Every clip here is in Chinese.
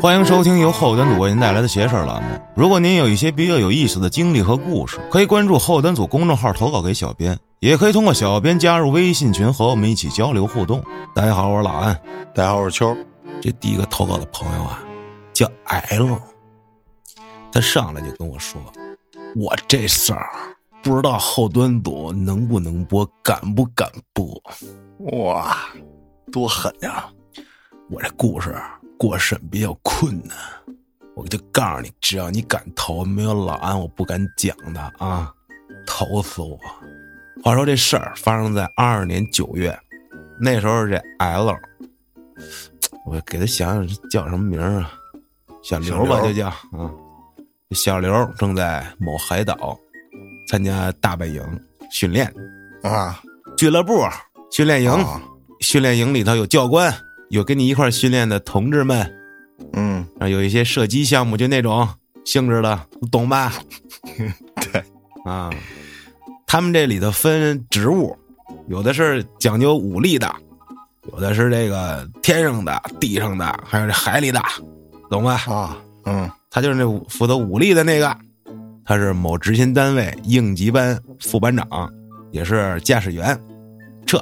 欢迎收听由后端组为您带来的邪事儿栏目。如果您有一些比较有意思的经历和故事，可以关注后端组公众号投稿给小编，也可以通过小编加入微信群和我们一起交流互动。大家好，我是老安。大家好，我是秋。这第一个投稿的朋友啊，叫 L，他上来就跟我说：“我这事儿不知道后端组能不能播，敢不敢播？”哇，多狠呀！我这故事过审比较困难，我就告诉你，只要你敢投，没有老安我不敢讲的啊！投死我！话说这事儿发生在二二年九月，那时候这 L，我给他想想叫什么名儿啊？小刘吧，就叫啊。小刘正在某海岛参加大本营训练啊，俱乐部训练营，训练营里头有教官。有跟你一块训练的同志们，嗯，啊，有一些射击项目，就那种性质的，懂吧？对，啊，他们这里头分职务，有的是讲究武力的，有的是这个天上的、地上的，还有这海里的，懂吧？啊，嗯，他就是那负责武力的那个，他是某执勤单位应急班副班长，也是驾驶员，这。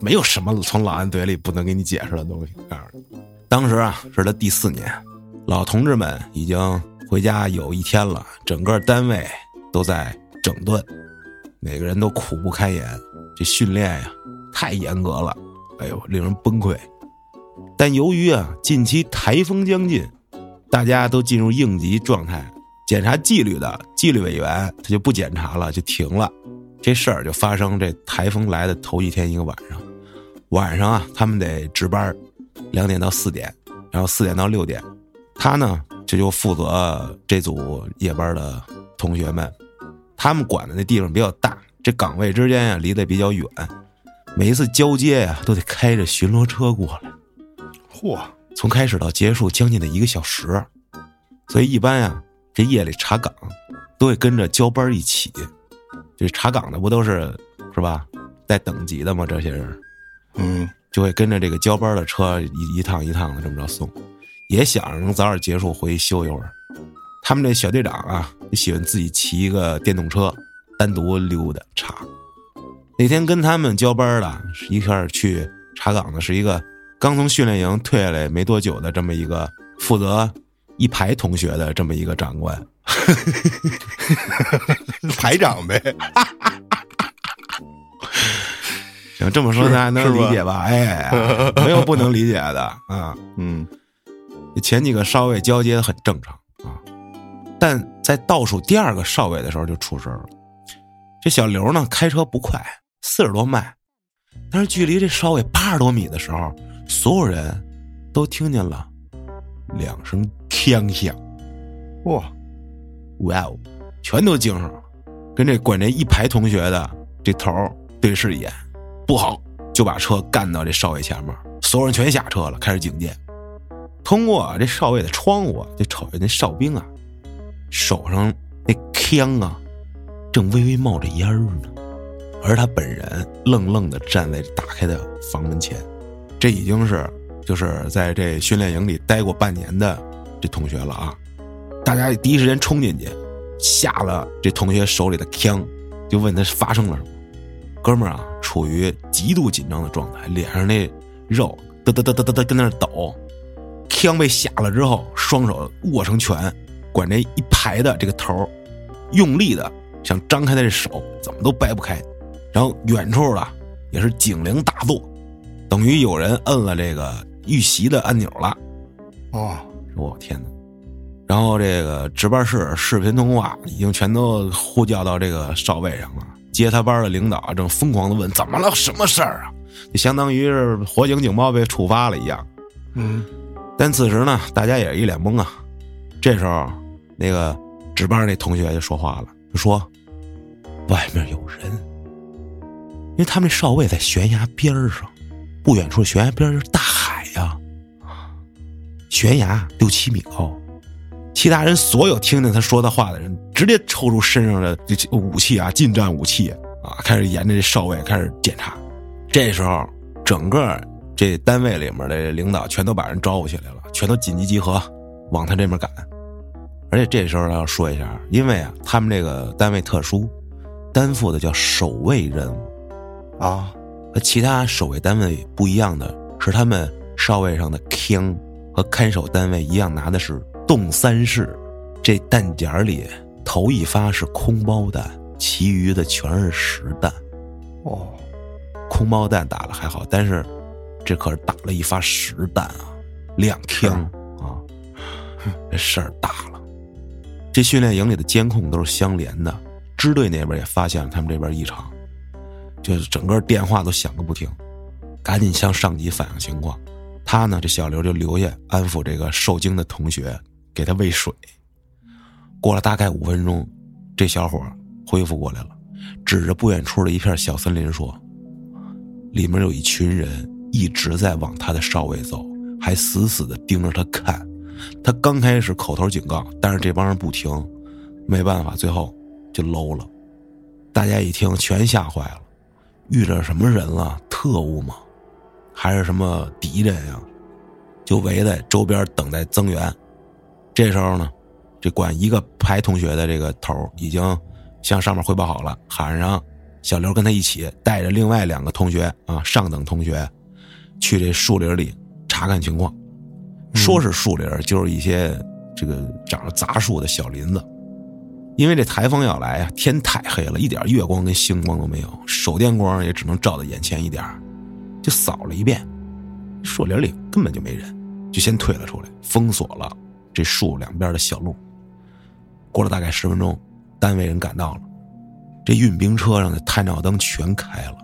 没有什么从老安嘴里不能给你解释的东西。告诉你，当时啊是他第四年，老同志们已经回家有一天了，整个单位都在整顿，每个人都苦不堪言。这训练呀太严格了，哎呦，令人崩溃。但由于啊近期台风将近，大家都进入应急状态，检查纪律的纪律委员他就不检查了，就停了。这事儿就发生这台风来的头一天一个晚上。晚上啊，他们得值班，两点到四点，然后四点到六点，他呢这就负责这组夜班的同学们，他们管的那地方比较大，这岗位之间呀离得比较远，每一次交接呀都得开着巡逻车过来，嚯，从开始到结束将近的一个小时，所以一般呀这夜里查岗都会跟着交班一起，这查岗的不都是是吧带等级的吗？这些人。嗯，就会跟着这个交班的车一一趟一趟的这么着送，也想着能早点结束回去休一会儿。他们这小队长啊，喜欢自己骑一个电动车单独溜达查。那天跟他们交班的是一块去查岗的，是一个刚从训练营退下来没多久的这么一个负责一排同学的这么一个长官，排长呗。行，这么说咱还能理解吧？哎，没有不能理解的啊。嗯，前几个少尉交接的很正常啊，但在倒数第二个少尉的时候就出事了。这小刘呢，开车不快，四十多迈，但是距离这少尉八十多米的时候，所有人都听见了两声枪响。哇，哇哦，全都惊上了，跟这管这一排同学的这头对视一眼。不好，就把车干到这少尉前面，所有人全下车了，开始警戒。通过这少尉的窗户，就瞅见那哨兵啊，手上那枪啊，正微微冒着烟呢，而他本人愣愣的站在打开的房门前。这已经是就是在这训练营里待过半年的这同学了啊！大家第一时间冲进去，下了这同学手里的枪，就问他发生了什么。哥们儿啊，处于极度紧张的状态，脸上那肉哒哒哒哒哒哒跟那抖，枪被下了之后，双手握成拳，管这一排的这个头用力的想张开他这手，怎么都掰不开。然后远处的也是警铃大作，等于有人摁了这个遇袭的按钮了。哦，我天哪！然后这个值班室视频通话已经全都呼叫到这个哨位上了。接他班的领导正疯狂的问：“怎么了？什么事儿啊？”就相当于是火警警报被触发了一样。嗯，但此时呢，大家也是一脸懵啊。这时候，那个值班那同学就说话了，就说：“外面有人，因为他们那哨位在悬崖边上，不远处悬崖边是大海呀，悬崖六七米高。”其他人所有听见他说的话的人，直接抽出身上的这武器啊，近战武器啊，开始沿着这哨位开始检查。这时候，整个这单位里面的领导全都把人招呼起来了，全都紧急集合，往他这边赶。而且这时候要说一下，因为啊，他们这个单位特殊，担负的叫守卫任务啊，和其他守卫单位不一样的是，他们哨位上的枪和看守单位一样，拿的是洞三式，这弹夹里头一发是空包弹，其余的全是实弹。哦，空包弹打了还好，但是这可是打了一发实弹啊，两枪啊，这事儿大了。这训练营里的监控都是相连的，支队那边也发现了他们这边异常，就是整个电话都响个不停，赶紧向上级反映情况。他呢，这小刘就留下安抚这个受惊的同学，给他喂水。过了大概五分钟，这小伙恢复过来了，指着不远处的一片小森林说：“里面有一群人一直在往他的哨位走，还死死的盯着他看。”他刚开始口头警告，但是这帮人不听，没办法，最后就搂了。大家一听，全吓坏了，遇着什么人了？特务吗？还是什么敌人呀？就围在周边等待增援。这时候呢，这管一个排同学的这个头已经向上面汇报好了，喊上小刘跟他一起带着另外两个同学啊，上等同学，去这树林里查看情况。说是树林，就是一些这个长着杂树的小林子。因为这台风要来啊，天太黑了，一点月光跟星光都没有，手电光也只能照到眼前一点就扫了一遍，树林里根本就没人，就先退了出来，封锁了这树两边的小路。过了大概十分钟，单位人赶到了，这运兵车上的探照灯全开了，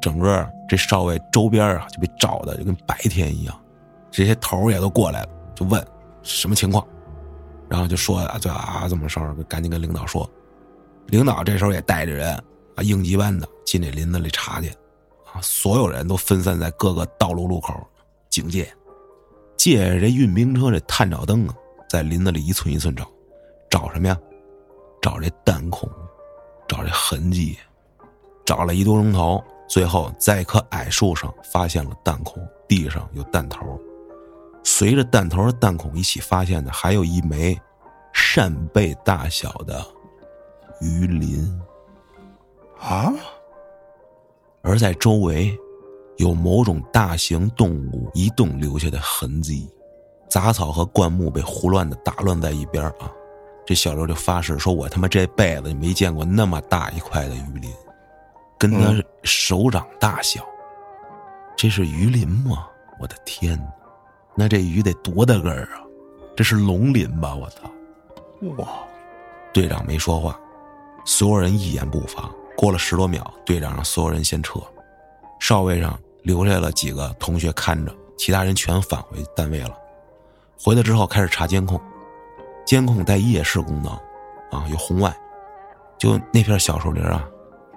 整个这哨位周边啊就被照的就跟白天一样。这些头也都过来了，就问什么情况，然后就说啊，这啊怎么事儿，赶紧跟领导说。领导这时候也带着人啊，应急班的进这林子里查去，啊，所有人都分散在各个道路路口警戒，借着这运兵车这探照灯啊，在林子里一寸一寸找，找什么呀？找这弹孔，找这痕迹，找了一多钟头，最后在一棵矮树上发现了弹孔，地上有弹头。随着弹头和弹孔一起发现的，还有一枚扇贝大小的鱼鳞啊，而在周围有某种大型动物移动留下的痕迹，杂草和灌木被胡乱的打乱在一边啊！这小刘就发誓说：“我他妈这辈子没见过那么大一块的鱼鳞，跟他手掌大小，这是鱼鳞吗？我的天！”那这鱼得多大个儿啊？这是龙鳞吧？我操！哇！队长没说话，所有人一言不发。过了十多秒，队长让所有人先撤，哨位上留下了几个同学看着，其他人全返回单位了。回来之后开始查监控，监控带夜视功能，啊，有红外。就那片小树林啊，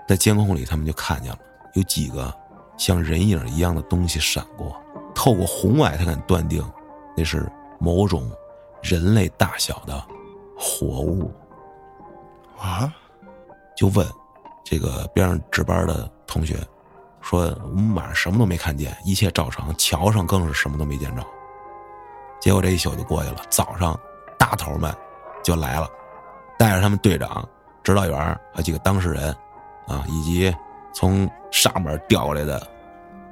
在监控里他们就看见了有几个像人影一样的东西闪过。透过红外，他敢断定，那是某种人类大小的活物。啊！就问这个边上值班的同学，说我们晚上什么都没看见，一切照常。桥上更是什么都没见着。结果这一宿就过去了。早上，大头们就来了，带着他们队长、指导员和几个当事人，啊，以及从上面调过来的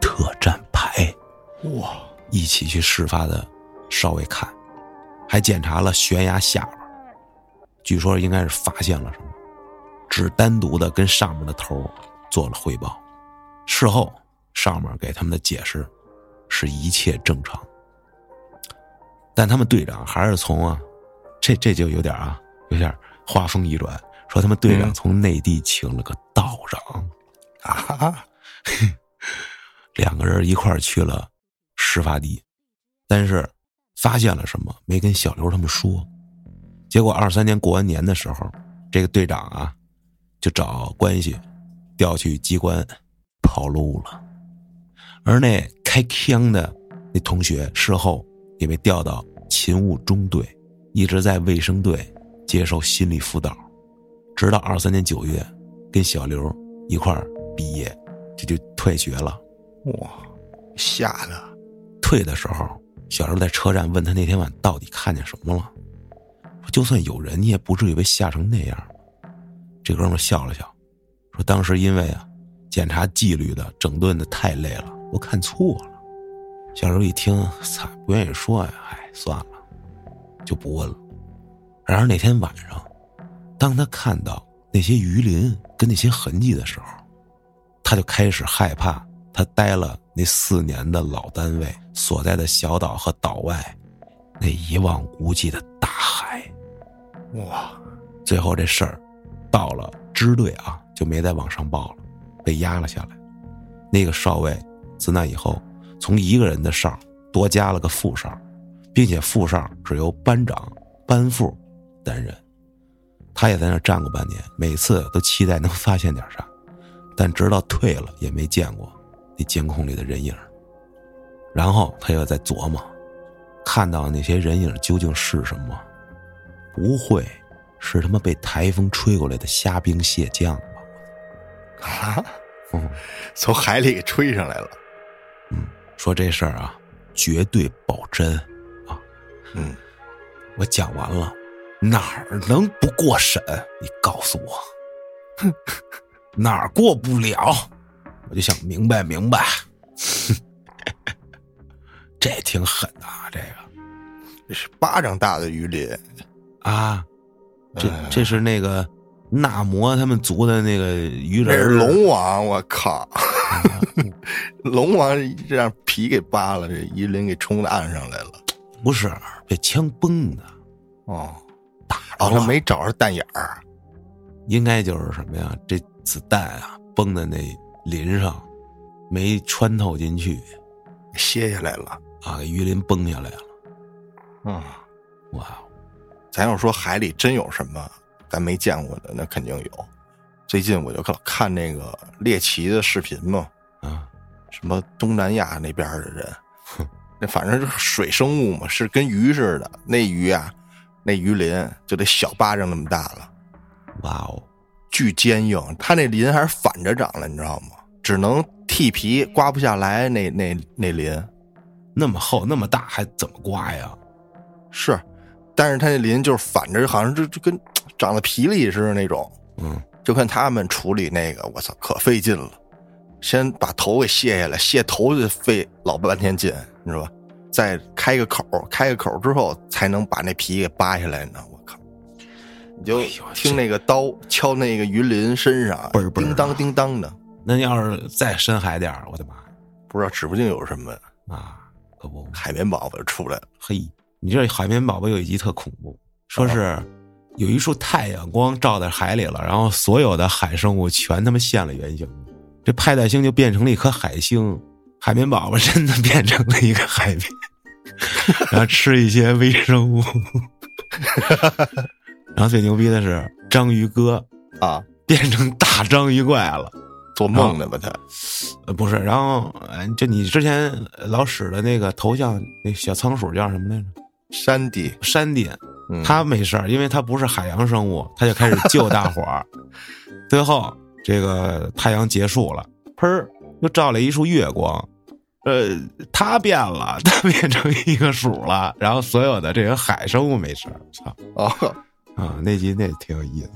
特战排。哇！一起去事发的哨位看，还检查了悬崖下边，据说应该是发现了什么，只单独的跟上面的头做了汇报。事后上面给他们的解释是一切正常，但他们队长还是从啊，这这就有点啊，有点话锋一转，说他们队长从内地请了个道长，啊，两个人一块去了。事发地，但是发现了什么没跟小刘他们说，结果二三年过完年的时候，这个队长啊就找关系调去机关跑路了，而那开枪的那同学事后也被调到勤务中队，一直在卫生队接受心理辅导，直到二三年九月跟小刘一块儿毕业，这就退学了。哇，吓的！退的时候，小时候在车站问他那天晚到底看见什么了，说就算有人，你也不至于被吓成那样。这哥们笑了笑，说当时因为啊，检查纪律的整顿的太累了，我看错了。小柔一听，操，不愿意说呀，哎，算了，就不问了。然而那天晚上，当他看到那些鱼鳞跟那些痕迹的时候，他就开始害怕。他待了那四年的老单位所在的小岛和岛外，那一望无际的大海。哇！最后这事儿到了支队啊，就没再往上报了，被压了下来。那个少尉自那以后，从一个人的哨多加了个副哨，并且副哨是由班长、班副担任。他也在那站过半年，每次都期待能发现点啥，但直到退了也没见过。那监控里的人影，然后他又在琢磨，看到那些人影究竟是什么？不会是他妈被台风吹过来的虾兵蟹将吧？啊！从海里给吹上来了。嗯，说这事儿啊，绝对保真啊。嗯，我讲完了，哪儿能不过审？你告诉我，哼，哪儿过不了？我就想明白明白，这挺狠的啊！这个这是巴掌大的鱼鳞啊，这这是那个纳摩他们族的那个鱼人，是龙王！我靠，龙王这让皮给扒了，这鱼鳞给冲到岸上来了。不是被枪崩的哦，打哦，他没找着弹眼儿，应该就是什么呀？这子弹啊崩在那。鳞上没穿透进去，歇下来了啊！鱼鳞崩下来了，啊！哇！咱要说海里真有什么咱没见过的，那肯定有。最近我就看看那个猎奇的视频嘛，啊，什么东南亚那边的人，那反正就是水生物嘛，是跟鱼似的。那鱼啊，那鱼鳞就得小巴掌那么大了，哇哦！巨坚硬，它那鳞还是反着长的，你知道吗？只能剃皮，刮不下来。那那那鳞，那么厚那么大，还怎么刮呀？是，但是它那鳞就是反着，好像就就跟长了皮里似的那种。嗯，就看他们处理那个，我操，可费劲了。先把头给卸下来，卸头就费老半天劲，你知道吧？再开个口，开个口之后，才能把那皮给扒下来呢。我靠你就听那个刀敲那个鱼鳞身上，叮当叮当的。那要是再深海点我的妈！不知道指不定有什么啊？可不，海绵宝宝就出来了。嘿，你这海绵宝宝有一集特恐怖，说是有一束太阳光照在海里了，然后所有的海生物全他妈现了原形，这派大星就变成了一颗海星，海绵宝宝真的变成了一个海绵，然后吃一些微生物。然后最牛逼的是章鱼哥啊，变成大章鱼怪了，做梦呢吧他？呃，不是，然后就你之前老使的那个头像，那小仓鼠叫什么来着？山迪，山迪，他没事儿，因为他不是海洋生物，他就开始救大伙儿。最后这个太阳结束了，喷儿又照了一束月光，呃，他变了，他变成一个鼠了，然后所有的这个海生物没事儿，操哦。啊，那集那挺有意思。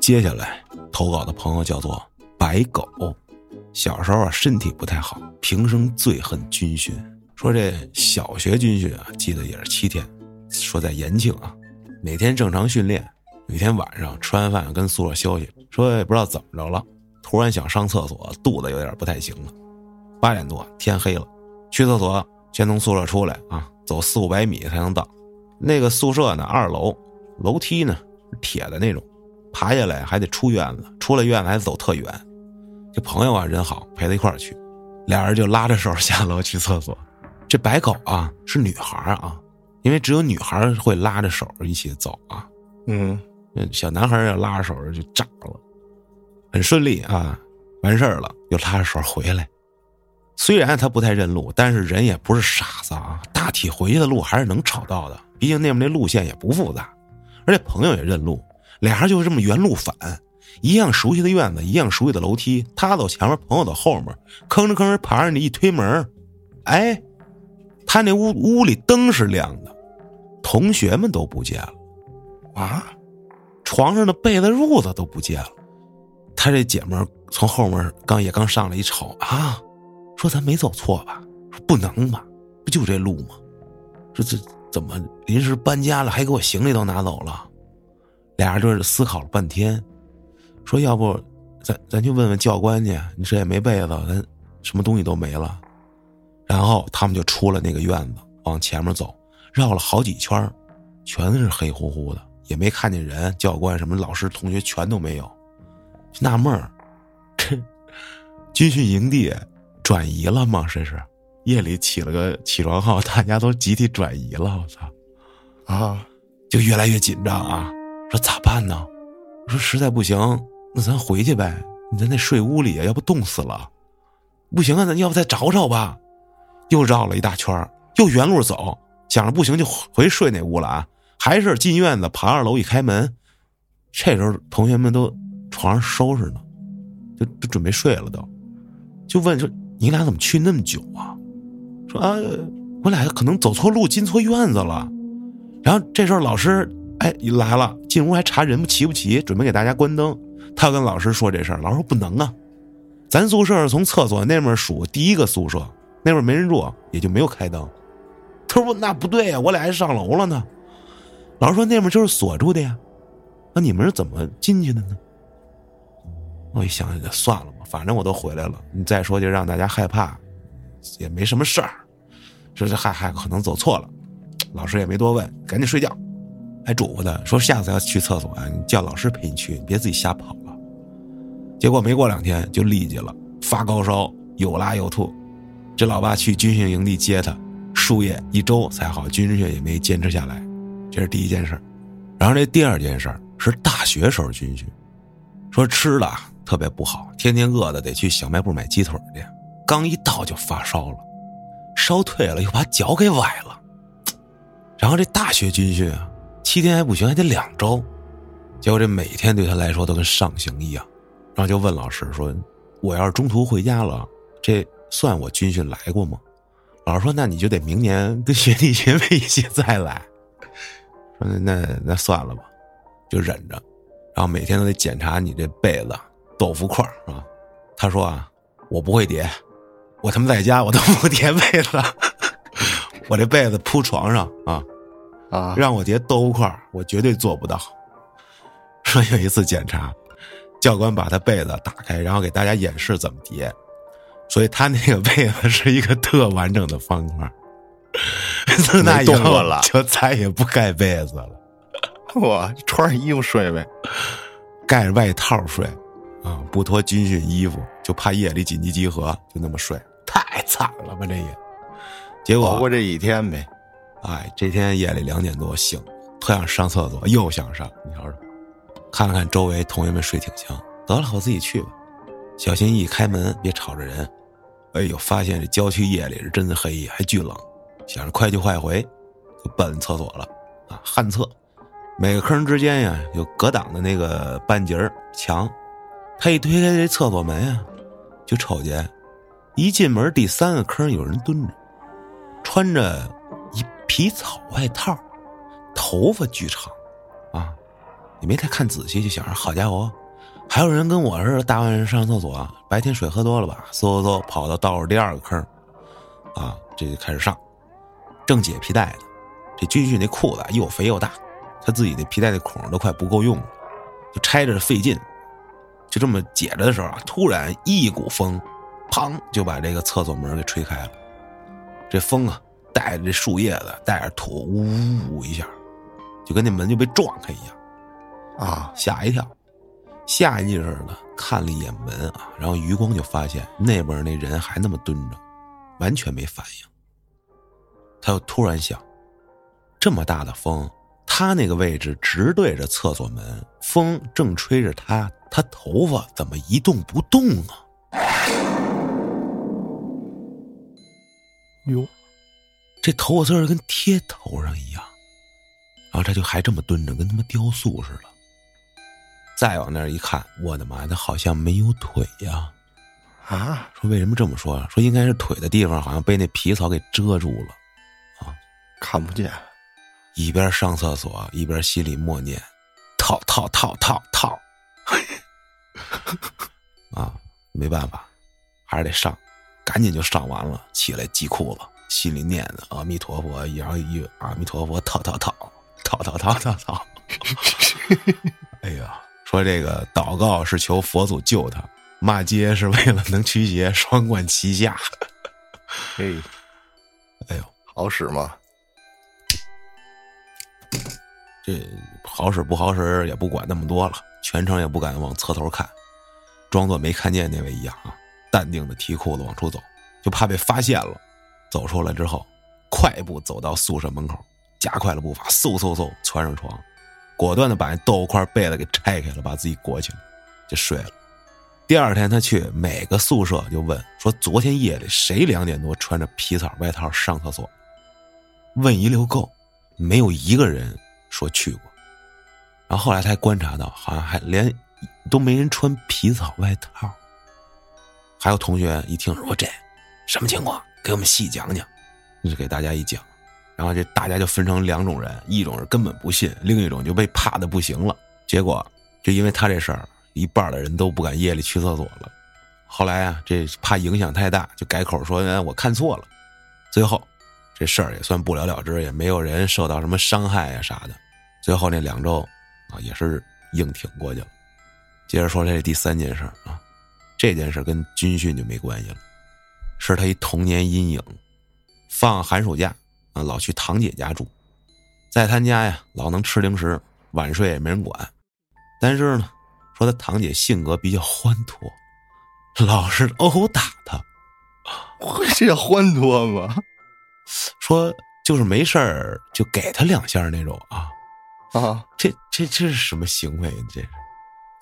接下来投稿的朋友叫做白狗，小时候啊身体不太好，平生最恨军训。说这小学军训啊，记得也是七天。说在延庆啊，每天正常训练。有一天晚上吃完饭跟宿舍休息，说也不知道怎么着了，突然想上厕所，肚子有点不太行了。八点多天黑了，去厕所先从宿舍出来啊，走四五百米才能到。那个宿舍呢，二楼。楼梯呢是铁的那种，爬下来还得出院子，出了院子还得走特远。这朋友啊人好，陪他一块儿去，俩人就拉着手下楼去厕所。这白狗啊是女孩啊，因为只有女孩会拉着手一起走啊。嗯，小男孩要拉着手就炸了，很顺利啊，完事儿了又拉着手回来。虽然他不太认路，但是人也不是傻子啊，大体回去的路还是能找到的，毕竟那边那路线也不复杂。而且朋友也认路，俩人就这么原路返，一样熟悉的院子，一样熟悉的楼梯。他走前面，朋友走后面，吭哧吭哧爬上去一推门，哎，他那屋屋里灯是亮的，同学们都不见了，啊，床上的被子褥子都不见了。他这姐们儿从后面刚也刚上来一瞅啊，说咱没走错吧？说不能吧？不就这路吗？说这怎么临时搬家了，还给我行李都拿走了？俩人就是思考了半天，说要不咱咱去问问教官去，你这也没被子，咱什么东西都没了。然后他们就出了那个院子，往前面走，绕了好几圈儿全是黑乎乎的，也没看见人。教官什么老师同学全都没有，就纳闷儿，这军训营地转移了吗？这是夜里起了个起床号，大家都集体转移了。我操！啊，就越来越紧张啊！说咋办呢？我说实在不行，那咱回去呗。你在那睡屋里，要不冻死了。不行啊，咱要不再找找吧？又绕了一大圈又原路走，想着不行就回睡那屋了啊。还是进院子，爬二楼一开门，这时候同学们都床上收拾呢，就就准备睡了都，就问说你俩怎么去那么久啊？说啊，我俩可能走错路进错院子了。然后这时候老师哎来了，进屋还查人不齐不齐，准备给大家关灯。他要跟老师说这事儿，老师说不能啊，咱宿舍是从厕所那面数第一个宿舍，那会儿没人住，也就没有开灯。他说那不对呀，我俩还上楼了呢。老师说那边就是锁住的呀，那你们是怎么进去的呢？我一想算了吧，反正我都回来了，你再说就让大家害怕，也没什么事儿。说这还还可能走错了，老师也没多问，赶紧睡觉，还嘱咐他说下次要去厕所啊，你叫老师陪你去，你别自己瞎跑了。结果没过两天就痢疾了，发高烧，又拉又吐。这老爸去军训营地接他，输液一周才好，军训也没坚持下来。这是第一件事然后这第二件事是大学时候军训，说吃的特别不好，天天饿的得去小卖部买鸡腿去，刚一到就发烧了，烧退了又把脚给崴了，然后这大学军训啊，七天还不行，还得两周，结果这每天对他来说都跟上刑一样，然后就问老师说：“我要是中途回家了，这算我军训来过吗？”老师说：“那你就得明年跟学弟学妹一起再来。”说那那那算了吧，就忍着，然后每天都得检查你这被子、豆腐块儿啊。他说啊，我不会叠，我他妈在家我都不叠被子，我这被子铺床上啊，啊，让我叠豆腐块儿我绝对做不到。说有一次检查，教官把他被子打开，然后给大家演示怎么叠，所以他那个被子是一个特完整的方块儿。从那以后了就再也不盖被子了，我穿上衣服睡呗。盖着外套睡，啊，不脱军训衣服，就怕夜里紧急集合，就那么睡，太惨了吧这也。结果熬过这一天呗。哎，这天夜里两点多醒，特想上厕所，又想上，你瞅瞅，看了看周围同学们睡挺香，得了，我自己去吧。小心翼翼开门，别吵着人。哎呦，发现这郊区夜里是真的黑，还巨冷，想着快去快回，就奔厕所了。啊，旱厕，每个坑之间呀有隔挡的那个半截墙，他一推开这厕所门呀，就瞅见一进门第三个坑有人蹲着，穿着一皮草外套，头发巨长，啊，也没太看仔细，就想着好家伙，还有人跟我似的大晚上上厕所，白天水喝多了吧？嗖嗖嗖跑到倒数第二个坑，啊，这就开始上，正解皮带呢。这军训那裤子又肥又大，他自己那皮带的孔都快不够用了，就拆着费劲。就这么解着的时候啊，突然一股风，砰就把这个厕所门给吹开了。这风啊，带着这树叶子，带着土，呜呜一下，就跟那门就被撞开一样。啊，吓一跳，下意识的看了一眼门啊，然后余光就发现那边那人还那么蹲着，完全没反应。他又突然想，这么大的风，他那个位置直对着厕所门，风正吹着他，他头发怎么一动不动啊？哟，这头发丝儿跟贴头上一样，然后他就还这么蹲着，跟他妈雕塑似的。再往那儿一看，我的妈，他好像没有腿呀！啊，说为什么这么说啊？说应该是腿的地方好像被那皮草给遮住了，啊看不见。一边上厕所一边心里默念：“套套套套套。” 啊，没办法，还是得上，赶紧就上完了，起来系裤子，心里念着阿弥陀佛，然后一阿弥陀佛，套套套套套套套套。哎呀，说这个祷告是求佛祖救他，骂街是为了能驱邪，双管齐下。嘿，哎呦，好使吗？这好使不好使也不管那么多了，全程也不敢往侧头看，装作没看见那位一样啊，淡定的提裤子往出走，就怕被发现了。走出来之后，快步走到宿舍门口，加快了步伐，嗖嗖嗖窜上床，果断的把那豆腐块被子给拆开了，把自己裹起来，就睡了。第二天他去每个宿舍就问说：“昨天夜里谁两点多穿着皮草外套上厕所？”问一溜够，没有一个人。说去过，然后后来他还观察到，好像还连都没人穿皮草外套。还有同学一听说这什么情况，给我们细讲讲，就给大家一讲，然后这大家就分成两种人，一种是根本不信，另一种就被怕的不行了。结果就因为他这事儿，一半的人都不敢夜里去厕所了。后来啊，这怕影响太大，就改口说我看错了。最后。这事儿也算不了了之，也没有人受到什么伤害呀啥的。最后那两周啊，也是硬挺过去了。接着说这第三件事啊，这件事跟军训就没关系了，是他一童年阴影。放寒暑假啊，老去堂姐家住，在他家呀，老能吃零食，晚睡也没人管。但是呢，说他堂姐性格比较欢脱，老是殴打他。会这叫欢脱吗？说就是没事儿就给他两下那种啊啊，这这这是什么行为？这是，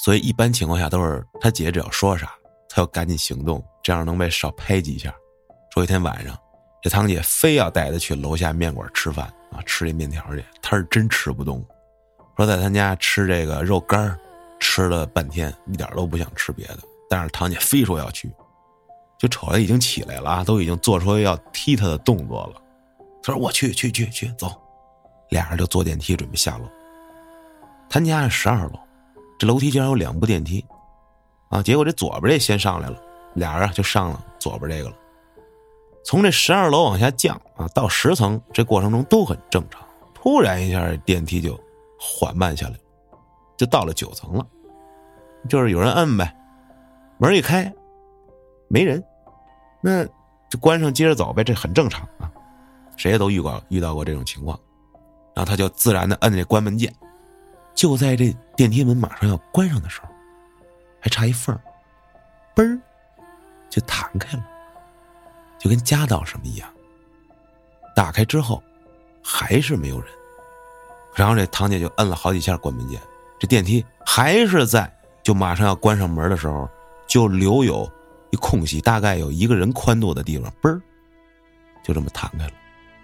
所以一般情况下都是他姐只要说啥，他要赶紧行动，这样能被少拍几下。说一天晚上，这堂姐非要带他去楼下面馆吃饭啊，吃这面条去，他是真吃不动。说在他家吃这个肉干吃了半天，一点都不想吃别的，但是堂姐非说要去。就瞅他已经起来了啊，都已经做出要踢他的动作了。他说：“我去去去去，走。”俩人就坐电梯准备下楼。他家是十二楼，这楼梯竟然有两部电梯，啊！结果这左边这先上来了，俩人就上了左边这个了。从这十二楼往下降啊，到十层这过程中都很正常。突然一下，电梯就缓慢下来，就到了九层了。就是有人摁呗，门一开。没人，那就关上接着走呗，这很正常啊，谁也都遇过遇到过这种情况，然后他就自然的摁这关门键，就在这电梯门马上要关上的时候，还差一缝，嘣儿就弹开了，就跟夹到什么一样。打开之后还是没有人，然后这堂姐就摁了好几下关门键，这电梯还是在，就马上要关上门的时候，就留有。一空隙，大概有一个人宽度的地方，嘣儿，就这么弹开了，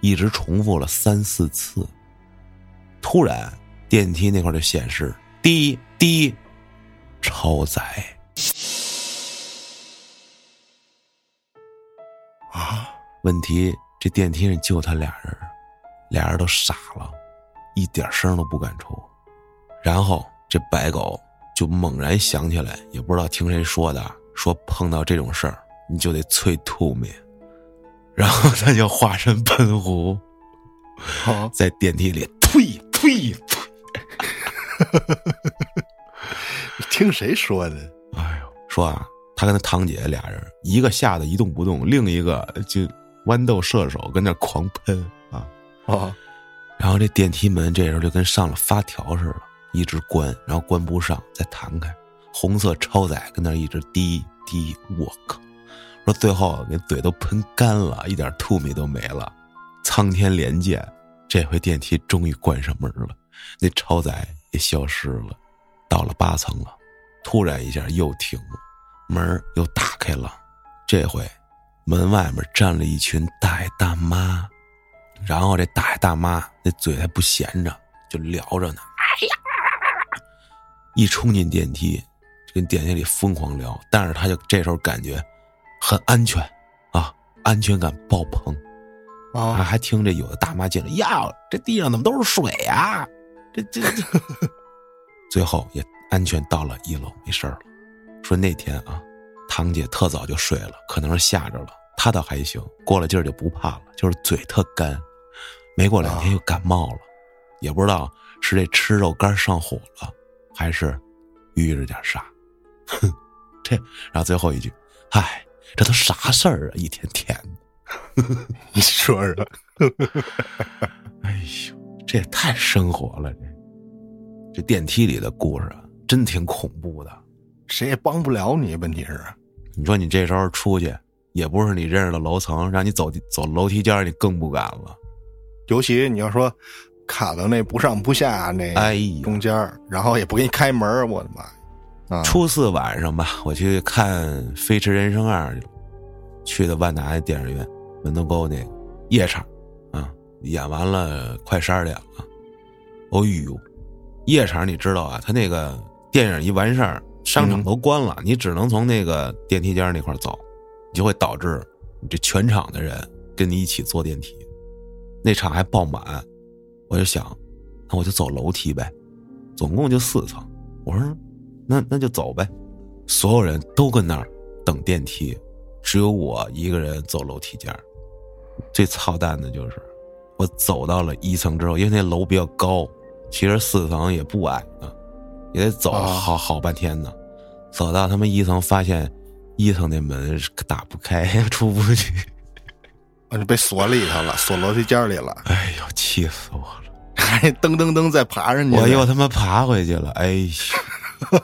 一直重复了三四次。突然，电梯那块就显示滴滴，超载。问题这电梯上就他俩人，俩人都傻了，一点声都不敢出。然后这白狗就猛然想起来，也不知道听谁说的。说碰到这种事儿，你就得催吐灭，然后他就化身喷壶，在电梯里呸呸呸，听谁说的？哎呦，说啊，他跟他堂姐俩人，一个吓得一动不动，另一个就豌豆射手跟那狂喷啊啊，然后这电梯门这时候就跟上了发条似的，一直关，然后关不上，再弹开。红色超载跟那一直滴滴，我靠！说最后那嘴都喷干了，一点吐米都没了。苍天怜见，这回电梯终于关上门了，那超载也消失了。到了八层了，突然一下又停了，门又打开了。这回门外面站了一群大爷大妈，然后这大爷大妈那嘴还不闲着，就聊着呢。哎呀！一冲进电梯。跟电梯里疯狂聊，但是他就这时候感觉很安全啊，安全感爆棚，啊，还听着有的大妈进来，呀，这地上怎么都是水呀？这这这，最后也安全到了一楼，没事了。说那天啊，堂姐特早就睡了，可能是吓着了，她倒还行，过了劲儿就不怕了，就是嘴特干，没过两天又感冒了，也不知道是这吃肉干上火了，还是遇着点啥。哼，这然后最后一句，唉，这都啥事儿啊？一天天的，你说说，哎呦，这也太生活了，这这电梯里的故事，真挺恐怖的。谁也帮不了你，问题是，你说你这时候出去，也不是你认识的楼层，让你走走楼梯间，你更不敢了。尤其你要说卡到那不上不下那哎，中间儿，然后也不给你开门，我的妈！啊，初四晚上吧，我去看《飞驰人生二》去的万达电影院门头沟那个夜场，啊，演完了快十二点了。哦呦，夜场你知道啊？他那个电影一完事儿，商场都关了，你只能从那个电梯间那块走，你就会导致你这全场的人跟你一起坐电梯，那场还爆满。我就想，那我就走楼梯呗，总共就四层。我说。那那就走呗，所有人都跟那儿等电梯，只有我一个人走楼梯间最操蛋的就是，我走到了一层之后，因为那楼比较高，其实四层也不矮呢，也得走好好半天呢。走到他们一层，发现一层那门打不开，出不去，我就被锁里头了，锁楼梯间里了。哎呦，气死我了！还噔噔噔再爬上去，我又他妈爬回去了。哎呦！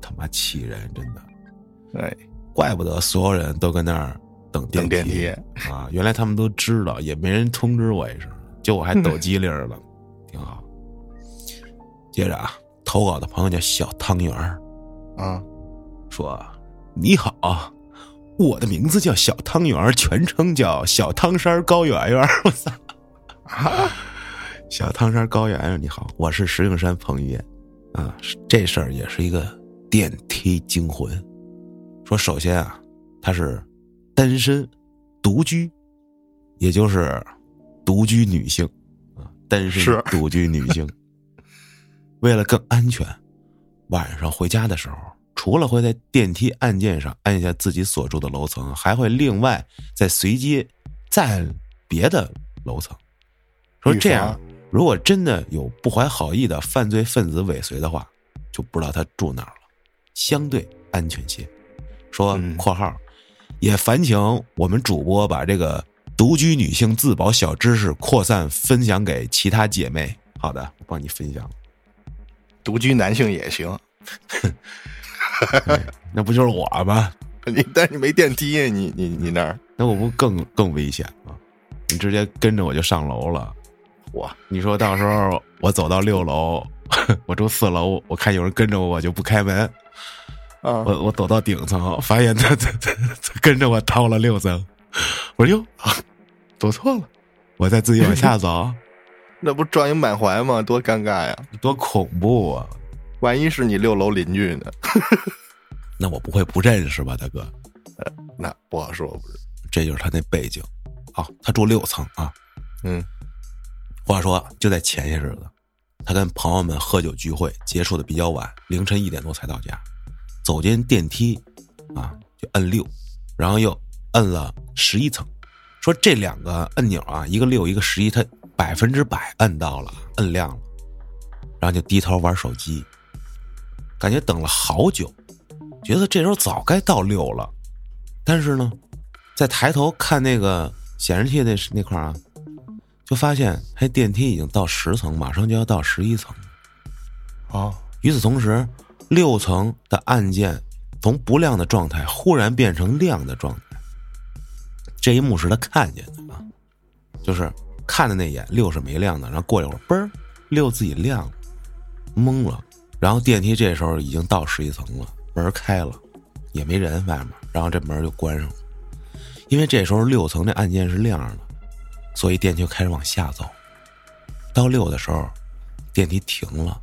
他妈气人，真的！哎，怪不得所有人都跟那儿等等电梯啊！原来他们都知道，也没人通知我一声，就我还抖机灵了，挺好。接着啊，投稿的朋友叫小汤圆儿啊，说：“你好，我的名字叫小汤圆儿，全称叫小汤山高圆圆。”我操！小汤山高圆圆，你好，我是石景山彭于晏。啊，这事儿也是一个电梯惊魂。说首先啊，她是单身独居，也就是独居女性啊，单身独居女性。为了更安全，晚上回家的时候，除了会在电梯按键上按下自己所住的楼层，还会另外再随机再按别的楼层。说这样。如果真的有不怀好意的犯罪分子尾随的话，就不知道他住哪儿了，相对安全些。说（括号）也烦请我们主播把这个独居女性自保小知识扩散分享给其他姐妹。好的，我帮你分享。独居男性也行，那不就是我吗？你但是你没电梯，你你你那儿，那我不更更危险吗？你直接跟着我就上楼了。我，你说到时候我走到六楼，我住四楼，我看有人跟着我，我就不开门。啊，我我走到顶层，发现他他他跟着我到了六层，我说哟，走错了，我再自己往下走，那不撞一满怀吗？多尴尬呀，多恐怖啊！万一是你六楼邻居呢？那我不会不认识吧，大哥？呃那不好说，不是？这就是他那背景。好，他住六层啊。嗯。话说，就在前些日子，他跟朋友们喝酒聚会，结束的比较晚，凌晨一点多才到家。走进电梯，啊，就摁六，然后又摁了十一层。说这两个按钮啊，一个六，一个十一，他百分之百摁到了，摁亮了。然后就低头玩手机，感觉等了好久，觉得这时候早该到六了。但是呢，在抬头看那个显示器那那块啊。就发现，嘿，电梯已经到十层，马上就要到十一层。哦，与此同时，六层的按键从不亮的状态忽然变成亮的状态。这一幕是他看见的啊，就是看的那眼六是没亮的，然后过一会儿，嘣儿，六自己亮了，懵了。然后电梯这时候已经到十一层了，门开了，也没人外面，然后这门就关上了。因为这时候六层这按键是亮着的。所以电梯就开始往下走，到六的时候，电梯停了，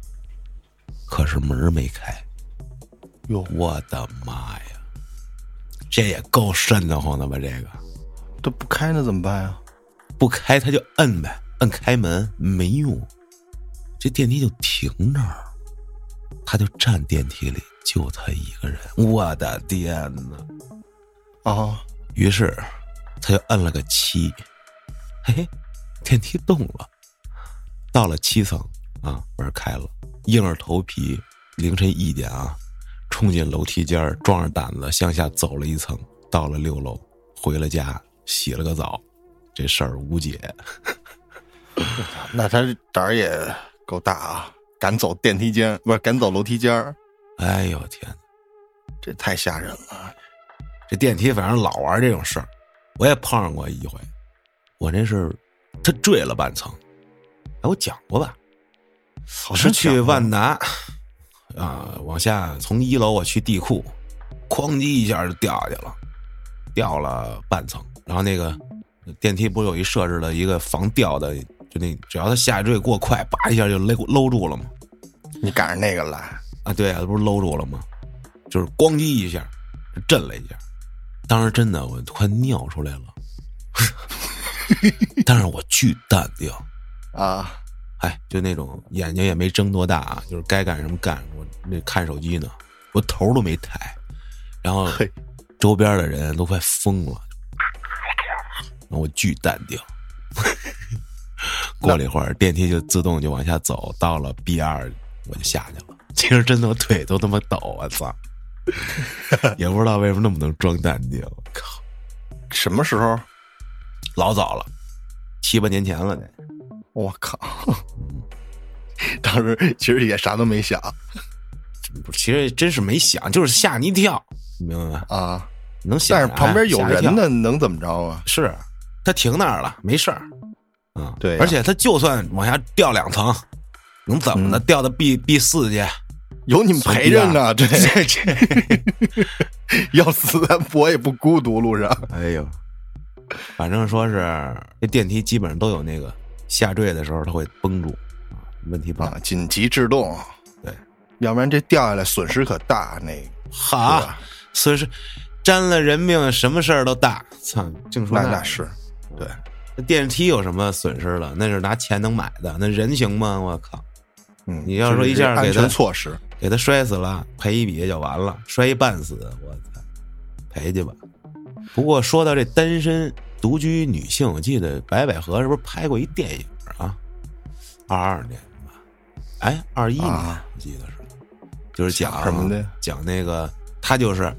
可是门没开。哟，我的妈呀！这也够瘆得慌的吧？这个，这不开那怎么办呀？不开他就摁呗，摁开门没用，这电梯就停那儿，他就站电梯里，就他一个人，我的天呐！哦，于是他就摁了个七，嘿，电梯动了，到了七层啊，门开了，硬着头皮，凌晨一点啊，冲进楼梯间壮着胆子向下走了一层，到了六楼，回了家，洗了个澡，这事儿无解。那他胆儿也够大啊，敢走电梯间，不是敢走楼梯间儿哎呦天哪！这太吓人了。这电梯反正老玩这种事儿，我也碰上过一回。我那是他坠了半层，哎，我讲过吧？好是去万达啊，往下从一楼我去地库，哐叽一下就掉下去了，掉了半层。然后那个电梯不是有一设置了一个防掉的，就那只要它下坠过快，叭一下就勒搂住了吗。你赶上那个了，啊，对啊，这不是搂住了吗？就是咣叽一下，震了一下，当时真的我快尿出来了，但是我巨淡定，啊，哎，就那种眼睛也没睁多大啊，就是该干什么干，我那看手机呢，我头都没抬，然后，周边的人都快疯了，我巨淡定。过了一会儿，电梯就自动就往下走，到了 B 二，我就下去了。其实真的我腿都他妈抖，我操！也不知道为什么那么能装淡定，我靠，什么时候？老早了，七八年前了得。我靠！当时其实也啥都没想不其实真是没想，就是吓你一跳，你明白吗？啊，能想但是旁边有人呢，能怎么着啊？是他停那儿了，没事儿。啊，对呀而且他就算往下掉两层，能怎么的？掉到 B B 四去？有你们陪着呢，这 这这，要死我也不孤独，路上哎呦，反正说是这电梯基本上都有那个下坠的时候，它会绷住啊，问题不大。啊，紧急制动，对，要不然这掉下来损失可大。那个好是吧，所以说沾了人命，什么事儿都大。操，净说那那那是对，那电梯有什么损失了？那是拿钱能买的，那人行吗？我靠！嗯，你要说一下安给他全措施，给他摔死了，赔一笔也就完了；摔一半死，我操，赔去吧。不过说到这单身独居女性，我记得白百合是不是拍过一电影啊？二二年吧，哎，二一年、啊我记得是，就是讲讲什么的讲那个她就是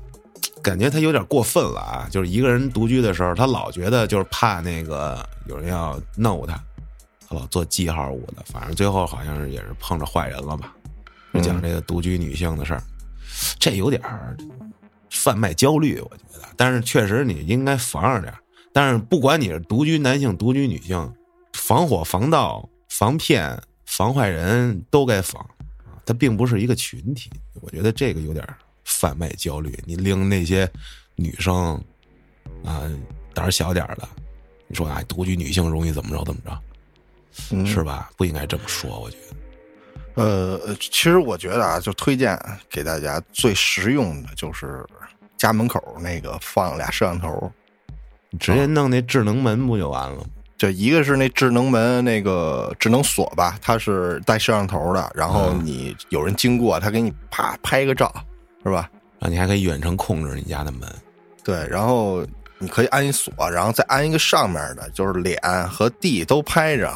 感觉他有点过分了啊，就是一个人独居的时候，他老觉得就是怕那个有人要弄他，他老做记号舞的，反正最后好像是也是碰着坏人了吧。就讲这个独居女性的事儿，这有点儿贩卖焦虑，我觉得。但是确实你应该防着点儿。但是不管你是独居男性、独居女性，防火、防盗、防骗、防坏人都该防啊。它并不是一个群体，我觉得这个有点儿贩卖焦虑。你令那些女生啊胆儿小点儿的，你说啊独居女性容易怎么着怎么着，嗯是吧？不应该这么说，我觉得。呃，其实我觉得啊，就推荐给大家最实用的就是家门口那个放俩摄像头，你直接弄那智能门不就完了吗？就一个是那智能门那个智能锁吧，它是带摄像头的，然后嗯你有人经过，他给你啪拍一个照，是吧？然后你还可以远程控制你家的门。对，然后你可以安一锁，然后再安一个上面的，就是脸和地都拍着，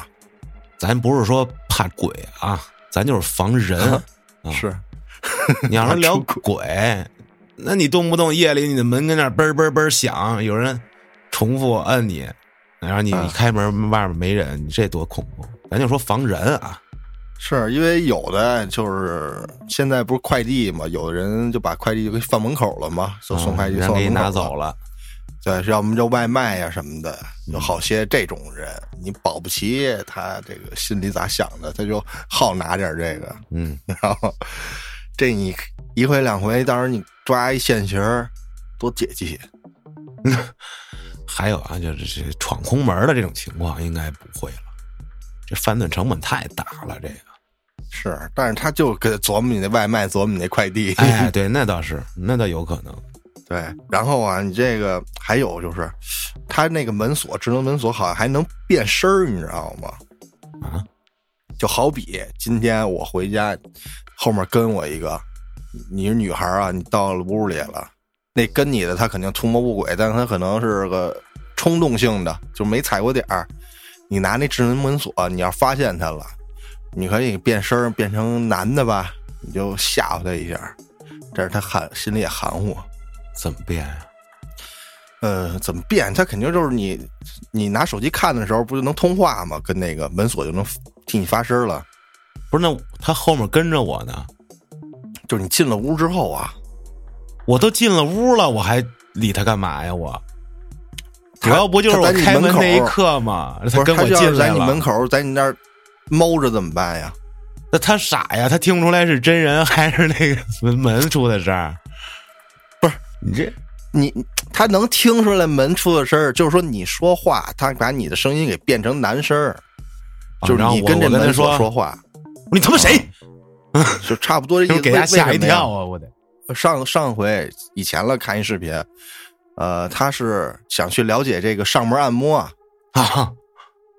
咱不是说怕鬼啊，咱就是防人。啊是你要是聊 鬼，那你动不动夜里你的门跟那嘣嘣嘣响，有人重复摁你，然后你啊你开门外面没人，你这多恐怖！咱就说防人啊，是因为有的就是现在不是快递嘛，有的人就把快递就给放门口了嘛，就送快递人给你拿走了。对，要么就外卖呀、什么的，有好些这种人，你保不齐他这个心里咋想的，他就好拿点这个，嗯，然后这你一回两回，到时候你抓一现行，多解气。还有啊，就是这闯空门的这种情况应该不会了，这犯罪成本太大了，这个。是，但是他就给琢磨你那外卖，琢磨你那快递，哎，对，那倒是，那倒有可能。对，然后啊，你这个还有就是，他那个门锁，智能门锁好像还能变声儿，你知道吗？啊，就好比今天我回家，后面跟我一个，你是女孩啊，你到了屋里了，那跟你的他肯定图谋不轨，但是他可能是个冲动性的，就没踩过点儿。你拿那智能门锁，你要发现他了，你可以变声变成男的吧，你就吓唬他一下，这是他含心里也含糊。怎么变呀、呃，怎么变？他肯定就是你，你拿手机看的时候，不就能通话吗？跟那个门锁就能替你发声了。不是，那他后面跟着我呢，就是你进了屋之后啊，我都进了屋了，我还理他干嘛呀？我主要不就是我开门那一刻吗？他跟我进来你门，口，在你那儿猫着怎么办呀？那他傻呀？他听不出来是真人还是那个门门出的声儿？不是你这你他能听出来门出的声儿，就是说你说话，他把你的声音给变成男声儿，就是你跟这门锁说话，你他妈谁？就差不多 这意思。就给他吓一跳啊！我得上上回以前了看一视频，呃，他是想去了解这个上门按摩啊，啊，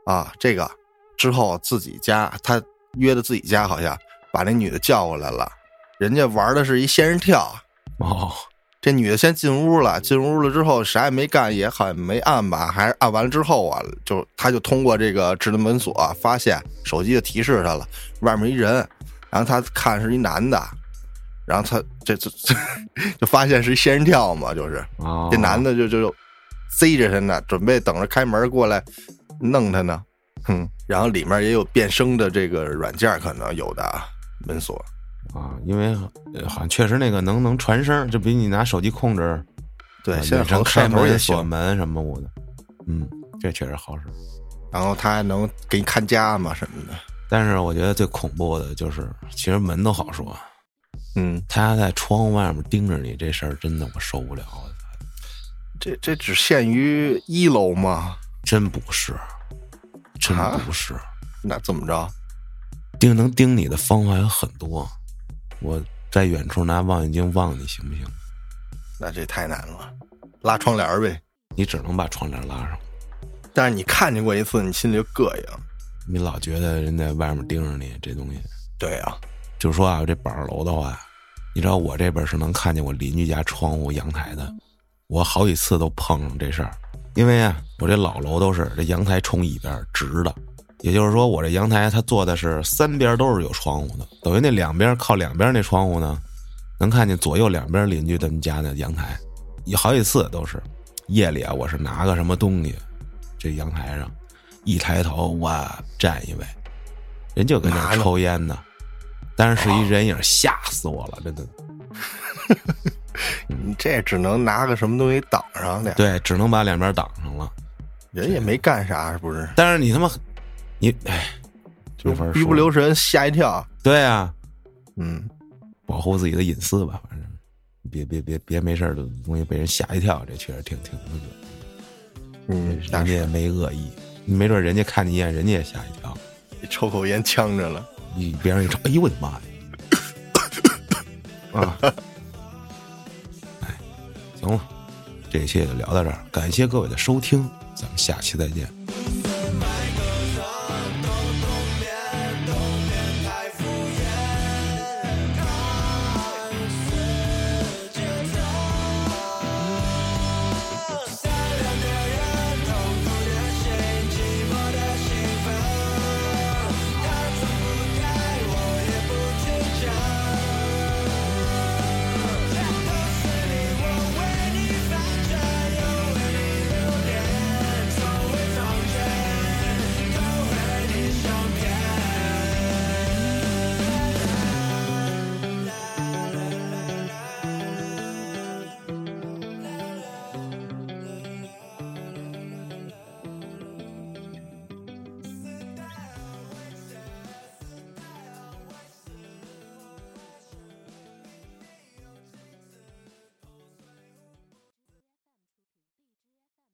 啊，这个之后自己家他约的自己家，好像把那女的叫过来了，人家玩的是一仙人跳，哦，这女的先进屋了，进屋了之后啥也没干，也好像没按吧，还是按完了之后啊，就他就通过这个智能门锁、发现手机就提示他了，外面一人，然后他看是一男的，然后他这这这 就发现是仙人跳嘛，就是哦。这男的就就就塞着他呢，准备等着开门过来弄他呢，哼，然后里面也有变声的这个软件，可能有的啊门锁，啊，因为呃好像确实那个能能传声，就比你拿手机控制，对，啊现在开好多摄像头也门、锁，门什么的，嗯，这确实好使。然后他还能给你看家嘛什么的，但是我觉得最恐怖的就是，其实门都好说，嗯，他在窗户外面盯着你，这事儿真的我受不了。这这只限于一楼吗？真不是，真啊不是，那怎么着？盯能盯你的方法有很多。我在远处拿望远镜望你行不行？那这太难了，拉窗帘儿呗。你只能把窗帘拉上。但是你看见过一次，你心里就膈应。你老觉得人在外面盯着你，这东西对啊，就说啊，这板楼的话，你知道我这边是能看见我邻居家窗户、阳台的，我好几次都碰上这事儿。因为啊，我这老楼都是这阳台冲一边直的，也就是说我这阳台它做的是三边都是有窗户的，等于那两边靠两边那窗户呢，能看见左右两边邻居他们家的阳台。有好几次都是夜里啊，我是拿个什么东西，这阳台上一抬头哇站一位，人就跟那抽烟呢，但是是一人影，吓死我了，真的。你这只能拿个什么东西挡上点，对，只能把两边挡上了。人也没干啥，是不是？但是你他妈，你哎，就一不留神吓一跳。对啊，嗯，保护自己的隐私吧，反正别别别别没事儿的东西被人吓一跳，这确实挺挺那个。嗯，人家也没恶意，没准人家看你一眼，人家也吓一跳。抽口烟呛着了。你别人一瞅，哎呦我的妈呀！啊，哎，行了，这一期就聊到这儿，感谢各位的收听，咱们下期再见。